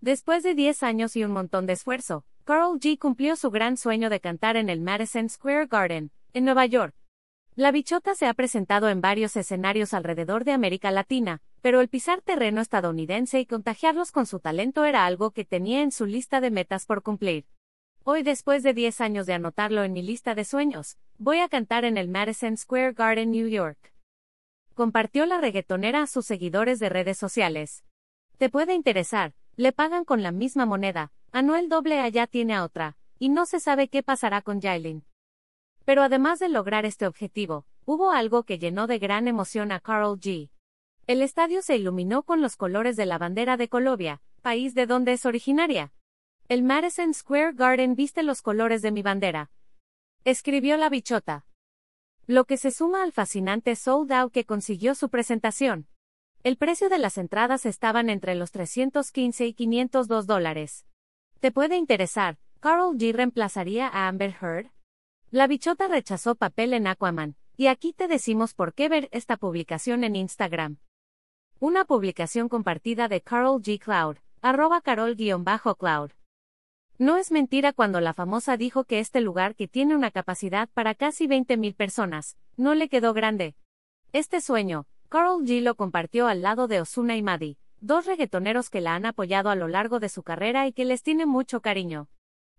Después de 10 años y un montón de esfuerzo, Carl G cumplió su gran sueño de cantar en el Madison Square Garden, en Nueva York. La bichota se ha presentado en varios escenarios alrededor de América Latina, pero el pisar terreno estadounidense y contagiarlos con su talento era algo que tenía en su lista de metas por cumplir. Hoy, después de 10 años de anotarlo en mi lista de sueños, voy a cantar en el Madison Square Garden, New York. Compartió la reggaetonera a sus seguidores de redes sociales. Te puede interesar, le pagan con la misma moneda, Anuel AA ya tiene a otra, y no se sabe qué pasará con Jailin. Pero además de lograr este objetivo, hubo algo que llenó de gran emoción a Carl G. El estadio se iluminó con los colores de la bandera de Colombia, país de donde es originaria. El Madison Square Garden viste los colores de mi bandera. Escribió la bichota. Lo que se suma al fascinante sold out que consiguió su presentación. El precio de las entradas estaban entre los 315 y 502 dólares. ¿Te puede interesar? ¿Carol G reemplazaría a Amber Heard? La bichota rechazó papel en Aquaman, y aquí te decimos por qué ver esta publicación en Instagram. Una publicación compartida de Carol G. Cloud, arroba carol-cloud. No es mentira cuando la famosa dijo que este lugar que tiene una capacidad para casi 20.000 personas, no le quedó grande. Este sueño, Carl G lo compartió al lado de Osuna y Maddie, dos reggaetoneros que la han apoyado a lo largo de su carrera y que les tiene mucho cariño.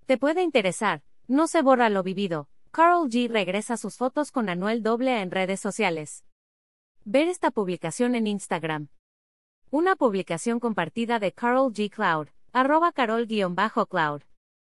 Te puede interesar, no se borra lo vivido. Carl G regresa sus fotos con Anuel Doble en redes sociales. Ver esta publicación en Instagram. Una publicación compartida de Carl G Cloud, arroba carol-cloud.